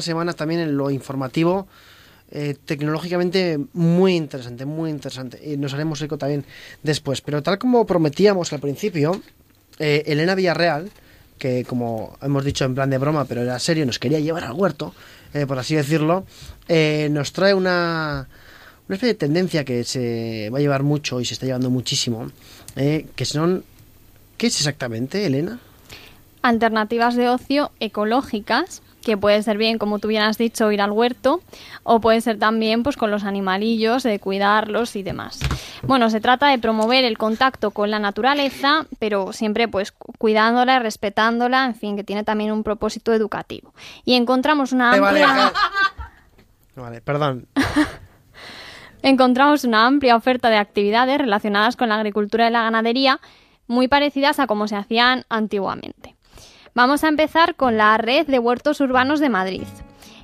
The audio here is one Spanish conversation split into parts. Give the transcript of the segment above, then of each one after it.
semanas también en lo informativo. Eh, tecnológicamente muy interesante, muy interesante. Y nos haremos eco también después. Pero tal como prometíamos al principio, eh, Elena Villarreal, que como hemos dicho en plan de broma, pero era serio, nos quería llevar al huerto, eh, por así decirlo, nos trae una, una especie de tendencia que se va a llevar mucho y se está llevando muchísimo, que son... ¿Qué es exactamente, Elena? Alternativas de ocio ecológicas que puede ser bien, como tú bien has dicho, ir al huerto, o puede ser también pues con los animalillos, de cuidarlos y demás. Bueno, se trata de promover el contacto con la naturaleza, pero siempre pues cuidándola, respetándola, en fin, que tiene también un propósito educativo. Y encontramos una amplia... Vale, perdón. encontramos una amplia oferta de actividades relacionadas con la agricultura y la ganadería, muy parecidas a como se hacían antiguamente. Vamos a empezar con la Red de Huertos Urbanos de Madrid.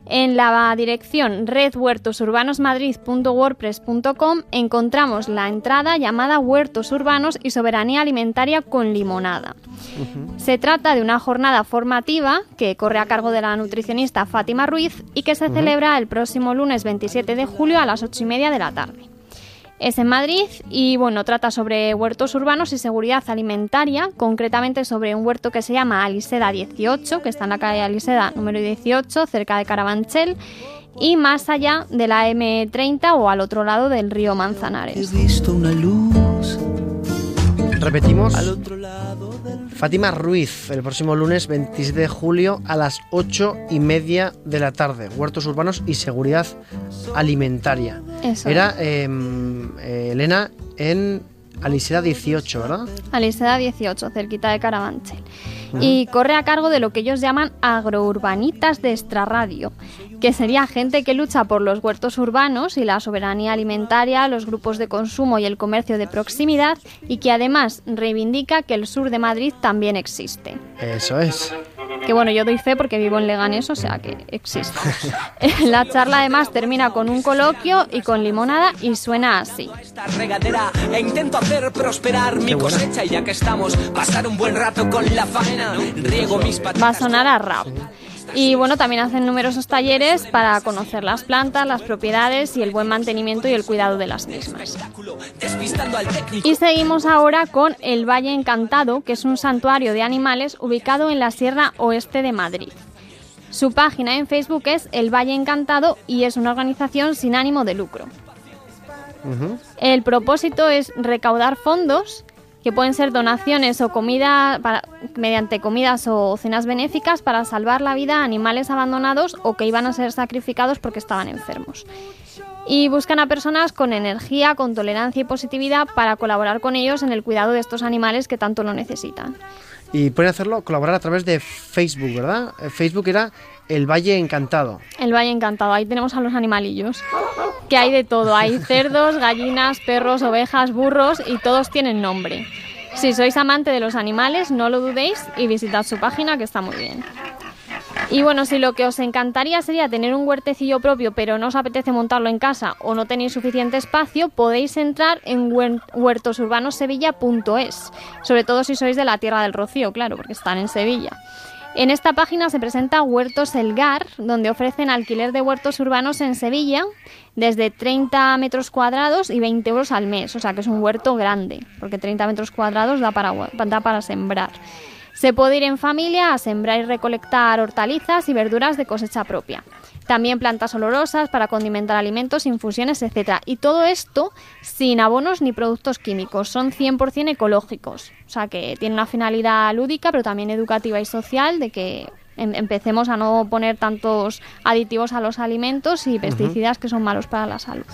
En la dirección redhuertosurbanosmadrid.wordpress.com encontramos la entrada llamada Huertos Urbanos y Soberanía Alimentaria con Limonada. Se trata de una jornada formativa que corre a cargo de la nutricionista Fátima Ruiz y que se celebra el próximo lunes 27 de julio a las 8 y media de la tarde. Es en Madrid y bueno, trata sobre huertos urbanos y seguridad alimentaria, concretamente sobre un huerto que se llama Aliseda 18, que está en la calle Aliseda número 18, cerca de Carabanchel, y más allá de la M30 o al otro lado del río Manzanares. visto una luz. Repetimos. Fátima Ruiz, el próximo lunes 27 de julio a las 8 y media de la tarde. Huertos urbanos y seguridad alimentaria. Era em, eh, Elena en Aliseda 18, ¿verdad? Aliseda 18, cerquita de Carabanchel. Y corre a cargo de lo que ellos llaman agrourbanitas de extrarradio, que sería gente que lucha por los huertos urbanos y la soberanía alimentaria, los grupos de consumo y el comercio de proximidad, y que además reivindica que el sur de Madrid también existe. Eso es. Que bueno, yo doy fe porque vivo en Leganés, o sea que existe. la charla además termina con un coloquio y con limonada y suena así. E intento hacer prosperar mi cosecha y ya que estamos, pasar un buen rato con la faena, riego mis Va a sonar a rap. Y bueno, también hacen numerosos talleres para conocer las plantas, las propiedades y el buen mantenimiento y el cuidado de las mismas. Y seguimos ahora con el Valle Encantado, que es un santuario de animales ubicado en la Sierra Oeste de Madrid. Su página en Facebook es El Valle Encantado y es una organización sin ánimo de lucro. El propósito es recaudar fondos que pueden ser donaciones o comida para, mediante comidas o cenas benéficas para salvar la vida a animales abandonados o que iban a ser sacrificados porque estaban enfermos. Y buscan a personas con energía, con tolerancia y positividad para colaborar con ellos en el cuidado de estos animales que tanto lo necesitan. Y pueden hacerlo, colaborar a través de Facebook, ¿verdad? Eh, Facebook era el Valle Encantado. El Valle Encantado, ahí tenemos a los animalillos, que hay de todo, hay cerdos, gallinas, perros, ovejas, burros y todos tienen nombre. Si sois amante de los animales, no lo dudéis y visitad su página que está muy bien. Y bueno, si lo que os encantaría sería tener un huertecillo propio, pero no os apetece montarlo en casa o no tenéis suficiente espacio, podéis entrar en huertosurbanossevilla.es, sobre todo si sois de la Tierra del Rocío, claro, porque están en Sevilla. En esta página se presenta Huertos Elgar, donde ofrecen alquiler de huertos urbanos en Sevilla desde 30 metros cuadrados y 20 euros al mes. O sea que es un huerto grande, porque 30 metros cuadrados da para, da para sembrar. Se puede ir en familia a sembrar y recolectar hortalizas y verduras de cosecha propia. También plantas olorosas para condimentar alimentos, infusiones, etc. Y todo esto sin abonos ni productos químicos. Son 100% ecológicos. O sea que tiene una finalidad lúdica, pero también educativa y social de que em, empecemos a no poner tantos aditivos a los alimentos y pesticidas que son malos para la salud.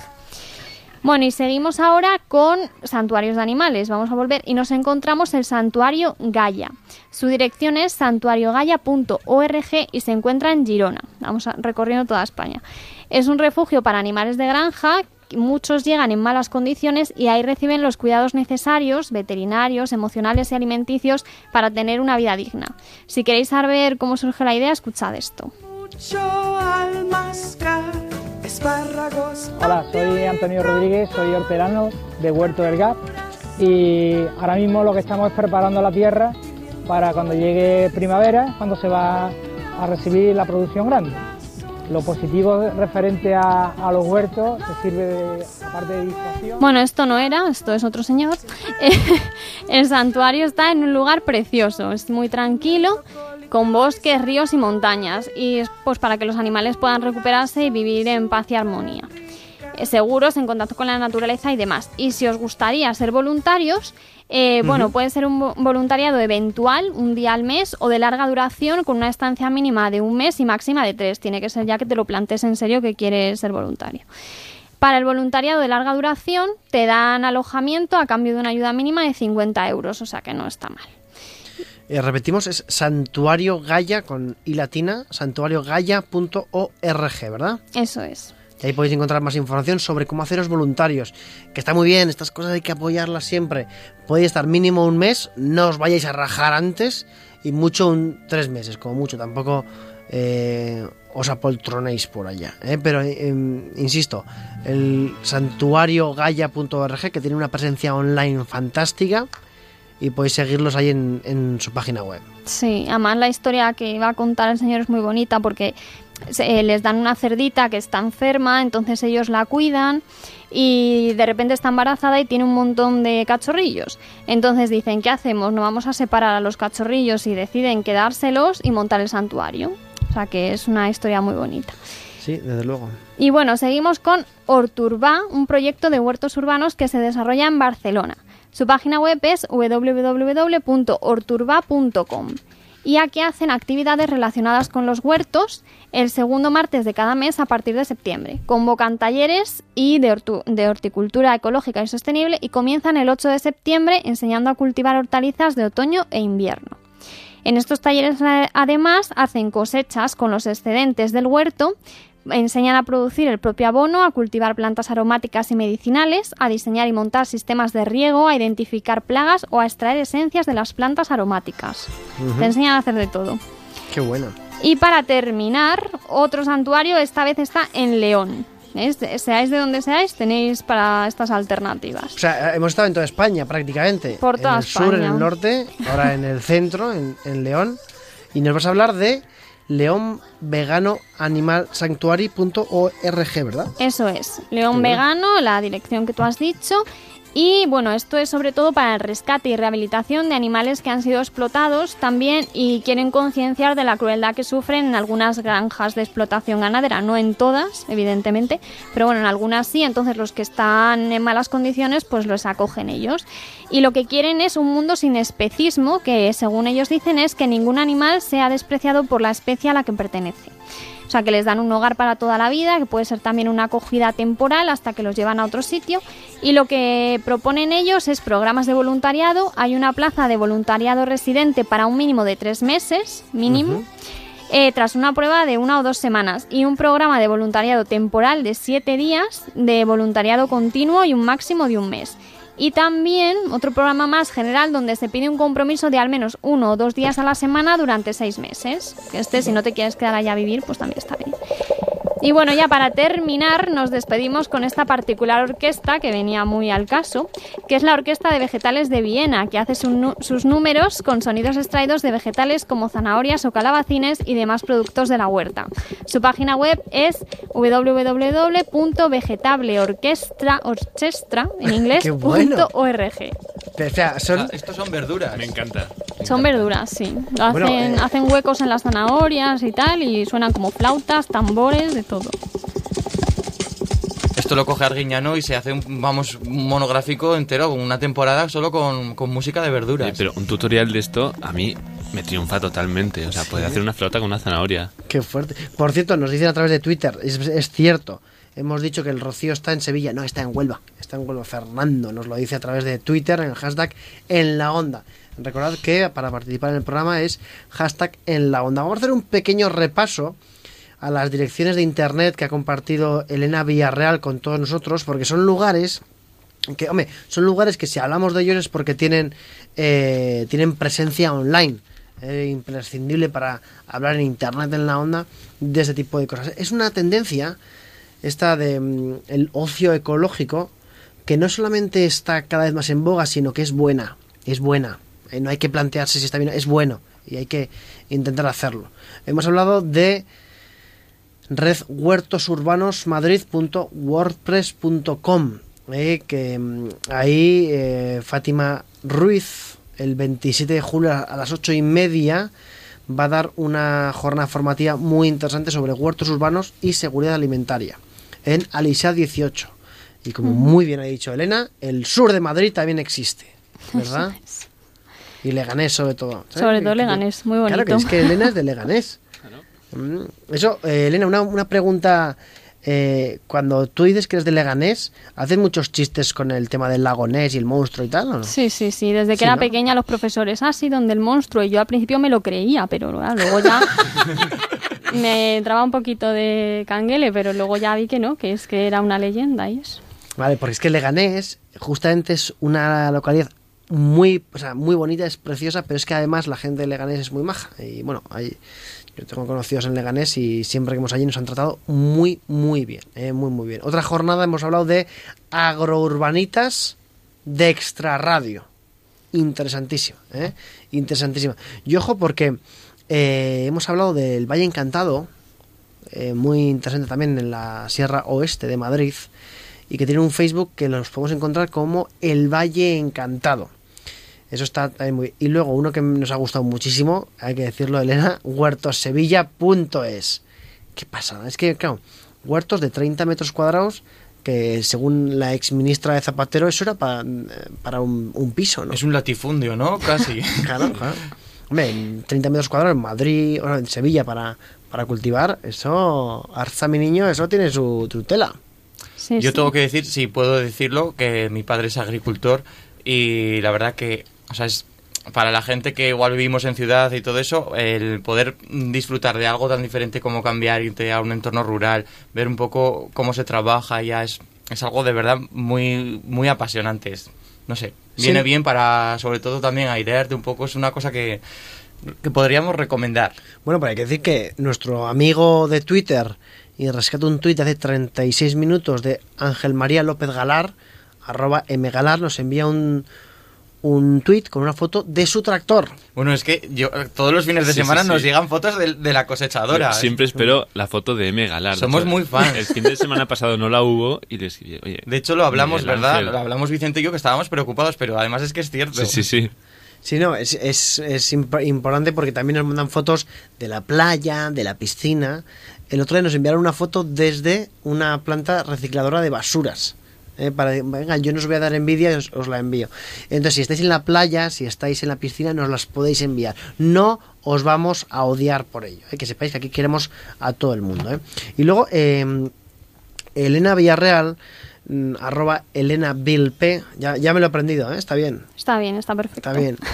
Bueno, y seguimos ahora con santuarios de animales. Vamos a volver y nos encontramos el santuario Gaia. Su dirección es santuariogaya.org y se encuentra en Girona. Vamos recorriendo toda España. Es un refugio para animales de granja muchos llegan en malas condiciones y ahí reciben los cuidados necesarios, veterinarios, emocionales y alimenticios para tener una vida digna. Si queréis saber cómo surge la idea, escuchad esto. Hola, soy Antonio Rodríguez, soy hortelano de Huerto del Gap y ahora mismo lo que estamos es preparando la tierra para cuando llegue primavera, cuando se va a recibir la producción grande. lo positivo referente a, a los huertos se sirve de, aparte de distracción. Bueno, esto no era, esto es otro señor. El santuario está en un lugar precioso, es muy tranquilo, con bosques, ríos y montañas, y es pues para que los animales puedan recuperarse y vivir en paz y armonía. Eh, seguros, en contacto con la naturaleza y demás. Y si os gustaría ser voluntarios, eh, bueno, puede ser un vo- voluntariado eventual, un día al mes, o de larga duración, con una estancia mínima de un mes y máxima de tres. Tiene que ser ya que te lo plantes en serio que quieres ser voluntario. Para el voluntariado de larga duración, te dan alojamiento a cambio de una ayuda mínima de 50 euros, o sea que no está mal. Eh, repetimos, es Santuario Gaia con i latina, santuariogaya.org, ¿verdad? Eso es. Y ahí podéis encontrar más información sobre cómo haceros voluntarios. Que está muy bien, estas cosas hay que apoyarlas siempre. Podéis estar mínimo un mes, no os vayáis a rajar antes y mucho un tres meses, como mucho. Tampoco eh, os apoltronéis por allá. ¿eh? Pero, eh, em, insisto, el santuariogaya.org que tiene una presencia online fantástica y podéis seguirlos ahí en, en su página web. Sí, además la historia que va a contar el señor es muy bonita porque se- eh, les dan una cerdita que está enferma, entonces ellos la cuidan y de repente está embarazada y tiene un montón de cachorrillos. Entonces dicen, ¿qué hacemos? No vamos a separar a los cachorrillos y deciden quedárselos y montar el santuario. O sea que es una historia muy bonita. Sí, desde luego. Y bueno, seguimos con Horturba, un proyecto de huertos urbanos que se desarrolla en Barcelona. Su página web es www.horturba.com. Y aquí hacen actividades relacionadas con los huertos el segundo martes de cada mes a partir de septiembre. Convocan talleres y de, de horticultura ecológica y sostenible y comienzan el 8 de septiembre enseñando a cultivar hortalizas de otoño e invierno. En estos talleres eh, además hacen cosechas con los excedentes del huerto, enseñan a producir el propio abono, a cultivar plantas aromáticas y medicinales, a diseñar y montar sistemas de riego, a identificar plagas o a extraer esencias de las plantas aromáticas. Te enseñan a hacer de todo. Qué bueno. Y para terminar, otro santuario esta vez está en León. Seáis de donde seáis, tenéis para estas alternativas. O sea, hemos estado en toda España prácticamente. Por toda En el sur, en el norte, ahora en el centro, en, en León. Y nos vas a hablar de León Vegano Animal Sanctuary.org, ¿verdad? Eso es, León. Vegano, la dirección que tú has dicho. Y bueno, esto es sobre todo para el rescate y rehabilitación de animales que han sido explotados también y quieren concienciar de la crueldad que sufren en algunas granjas de explotación ganadera, no en todas, evidentemente, pero bueno, en algunas sí, entonces los que están en malas condiciones pues los acogen ellos. Y lo que quieren es un mundo sin especismo, que según ellos dicen es que ningún animal sea despreciado por la especie a la que pertenece. O sea, que les dan un hogar para toda la vida, que puede ser también una acogida temporal hasta que los llevan a otro sitio. Y lo que proponen ellos es programas de voluntariado. Hay una plaza de voluntariado residente para un mínimo de tres meses, mínimo. eh, tras una prueba de una o dos semanas y un programa de voluntariado temporal de siete días, de voluntariado continuo y un máximo de un mes. Y también otro programa más general donde se pide un compromiso de al menos uno o dos días a la semana durante seis meses. Este, si no te quieres quedar allá a vivir, pues también está bien. Y bueno, ya para terminar, nos despedimos con esta particular orquesta que venía muy al caso, que es la Orquesta de Vegetales de Viena, que hace su sus números con sonidos extraídos de vegetales como zanahorias o calabacines y demás productos de la huerta. Su página web es www.vegetableorquestra orchestra, en inglés, ¡Qué bueno! punto org. Son, Ah, estos son verduras. Me encanta. Son verduras, sí. Lo Bueno, hacen, eh. hacen huecos en las zanahorias y tal, y suenan como flautas, tambores, de todo. Esto lo coge Arguiñano y se hace un, vamos, un monográfico entero, una temporada solo con, con música de verduras. Oye, pero un tutorial de esto a mí me triunfa totalmente. O sea, puede hacer una flauta con una zanahoria. Qué fuerte. Por cierto, nos dicen a través de Twitter, es, es cierto, hemos dicho que el Rocío está en Sevilla, no, está en Huelva, Huelva. Fernando nos lo dice a través de Twitter en el hashtag en la onda. Recordad que para participar en el programa es hashtag en la onda. Vamos a hacer un pequeño repaso a las direcciones de internet que ha compartido Elena Villarreal con todos nosotros, porque son lugares que, hombre, son lugares que si hablamos de ellos es porque tienen, eh, tienen presencia online. eh, imprescindible para hablar en internet en la onda de ese tipo de cosas. Es una tendencia esta de mm, el ocio ecológico que no solamente está cada vez más en boga, sino que es buena, es buena. Eh, no hay que plantearse si está bien, es bueno y hay que intentar hacerlo. Hemos hablado de redhuertosurbanosmadrid.wordpress.com eh, que mm, ahí eh, Fátima Ruiz el 27 de julio a las ocho y media va a dar una jornada formativa muy interesante sobre huertos urbanos y seguridad alimentaria en Alisa 18 y como muy bien ha dicho Elena el sur de Madrid también existe ¿verdad? y Leganés sobre todo ¿sabes? Sobre todo Leganés, muy Claro que bonito. es que Elena es de Leganés. Mm, Eso, eh, Elena, una, una pregunta. eh, cuando tú dices que eres de Leganés, ¿haces muchos chistes con el tema del lago Ness y el monstruo y tal o no? Sí, sí, sí. Desde que Sí, era ¿no? pequeña los profesores, ah, sí, donde el monstruo. Y yo al principio me lo creía, pero claro, luego ya me entraba un poquito de canguele, pero luego ya vi que no, que es que era una leyenda y eso. Vale, porque es que Leganés justamente es una localidad muy, o sea, muy bonita, es preciosa, pero es que además la gente de Leganés es muy maja. Y bueno, hay, yo tengo conocidos en Leganés y siempre que hemos allí nos han tratado muy, muy bien, eh, muy, muy bien. Otra jornada hemos hablado de agrourbanitas de extra radio. Interesantísimo, ¿eh? Interesantísima. Y ojo porque eh, hemos hablado del Valle Encantado, eh, muy interesante también en la Sierra Oeste de Madrid, y que tiene un Facebook que los podemos encontrar como El Valle Encantado. Eso está también muy... Y luego uno que nos ha gustado muchísimo, hay que decirlo, Elena, huertosevilla.es. ¿Qué pasa? Es que, claro, huertos de 30 metros cuadrados que según la ex ministra de Zapatero eso era para, para un, un piso, ¿no? Es un latifundio, ¿no? Casi. Claro, claro. Hombre, en 30 metros cuadrados en Madrid o en Sevilla para, para cultivar, eso, Arza mi niño, eso tiene su tutela. Sí, Yo sí. tengo que decir, si puedo decirlo, que mi padre es agricultor y la verdad que, o sea, es para la gente que igual vivimos en ciudad y todo eso, el poder disfrutar de algo tan diferente como cambiar, irte a un entorno rural, ver un poco cómo se trabaja, ya es, es algo de verdad muy, muy apasionante. Es- no sé, viene Sí. bien para, sobre todo también airearte un poco, es una cosa que, que podríamos recomendar. Bueno, pero hay que decir que nuestro amigo de Twitter, y rescato un tuit de hace 36 minutos de Ángel María López Galar, arroba mgalar, nos envía un, un tuit con una foto de su tractor. Bueno, es que yo todos los fines de Sí, semana sí. nos llegan fotos de, de la cosechadora. Yo siempre espero la foto de M. Galar. Somos O sea, muy fans. El fin de semana pasado no la hubo y le escribí, oye. De hecho, lo hablamos, ¿verdad? Ángel. Lo hablamos Vicente y yo que estábamos preocupados, pero además es que es cierto. Sí, sí, sí. Sí, no, es, es, es imp- importante porque también nos mandan fotos de la playa, de la piscina. El otro día nos enviaron una foto desde una planta recicladora de basuras. Eh, para, venga, yo no os voy a dar envidia y os, os la envío. Entonces, si estáis en la playa, si estáis en la piscina, nos las podéis enviar. No os vamos a odiar por ello. eh, que sepáis que aquí queremos a todo el mundo. eh. Y luego, eh, Elena Villarreal, mm, arroba Elena Vilp, ya, ya me lo he aprendido, está bien. Está bien, está perfecto. Está bien.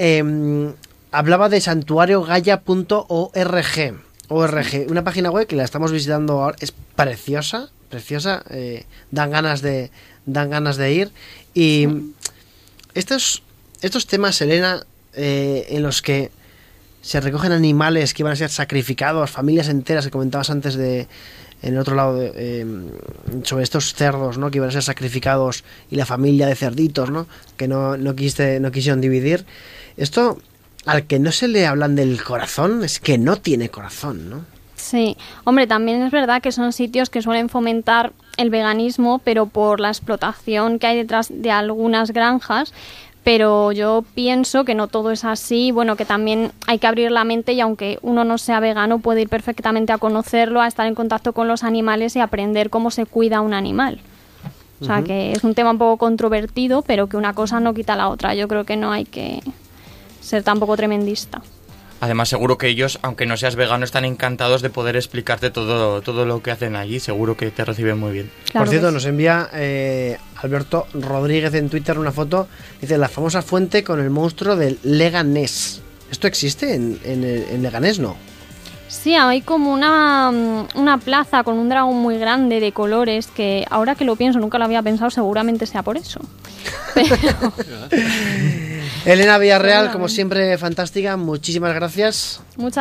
Eh, hablaba de santuariogaya.org. ORG, una página web que la estamos visitando ahora, es preciosa, preciosa, eh, dan ganas de dan ganas de ir y estos estos temas, Elena, eh, en los que se recogen animales que iban a ser sacrificados, familias enteras que comentabas antes de en el otro lado eh, sobre estos cerdos, ¿no? Que iban a ser sacrificados y la familia de cerditos, ¿no? Que no no quiste, no quisieron dividir. Esto al que no se le hablan del corazón es que no tiene corazón, ¿no? Sí, hombre, también es verdad que son sitios que suelen fomentar el veganismo, pero por la explotación que hay detrás de algunas granjas. Pero yo pienso que no todo es así, bueno, que también hay que abrir la mente y aunque uno no sea vegano puede ir perfectamente a conocerlo, a estar en contacto con los animales y aprender cómo se cuida un animal. O sea, que es un tema un poco controvertido, pero que una cosa no quita la otra. Yo creo que no hay que ser tampoco tremendista. Además, seguro que ellos, aunque no seas vegano, están encantados de poder explicarte todo, todo lo que hacen allí. Seguro que te reciben muy bien. Claro Por cierto, nos envía eh, Alberto Rodríguez en Twitter una foto. Dice la famosa fuente con el monstruo del Leganés. ¿Esto existe en, en, en Leganés? No. Sí, hay como una, mm, una plaza con un dragón muy grande de colores que ahora que lo pienso, nunca lo había pensado, seguramente sea por eso. Pero, Elena Villarreal, como siempre, fantástica. Muchísimas gracias. muchas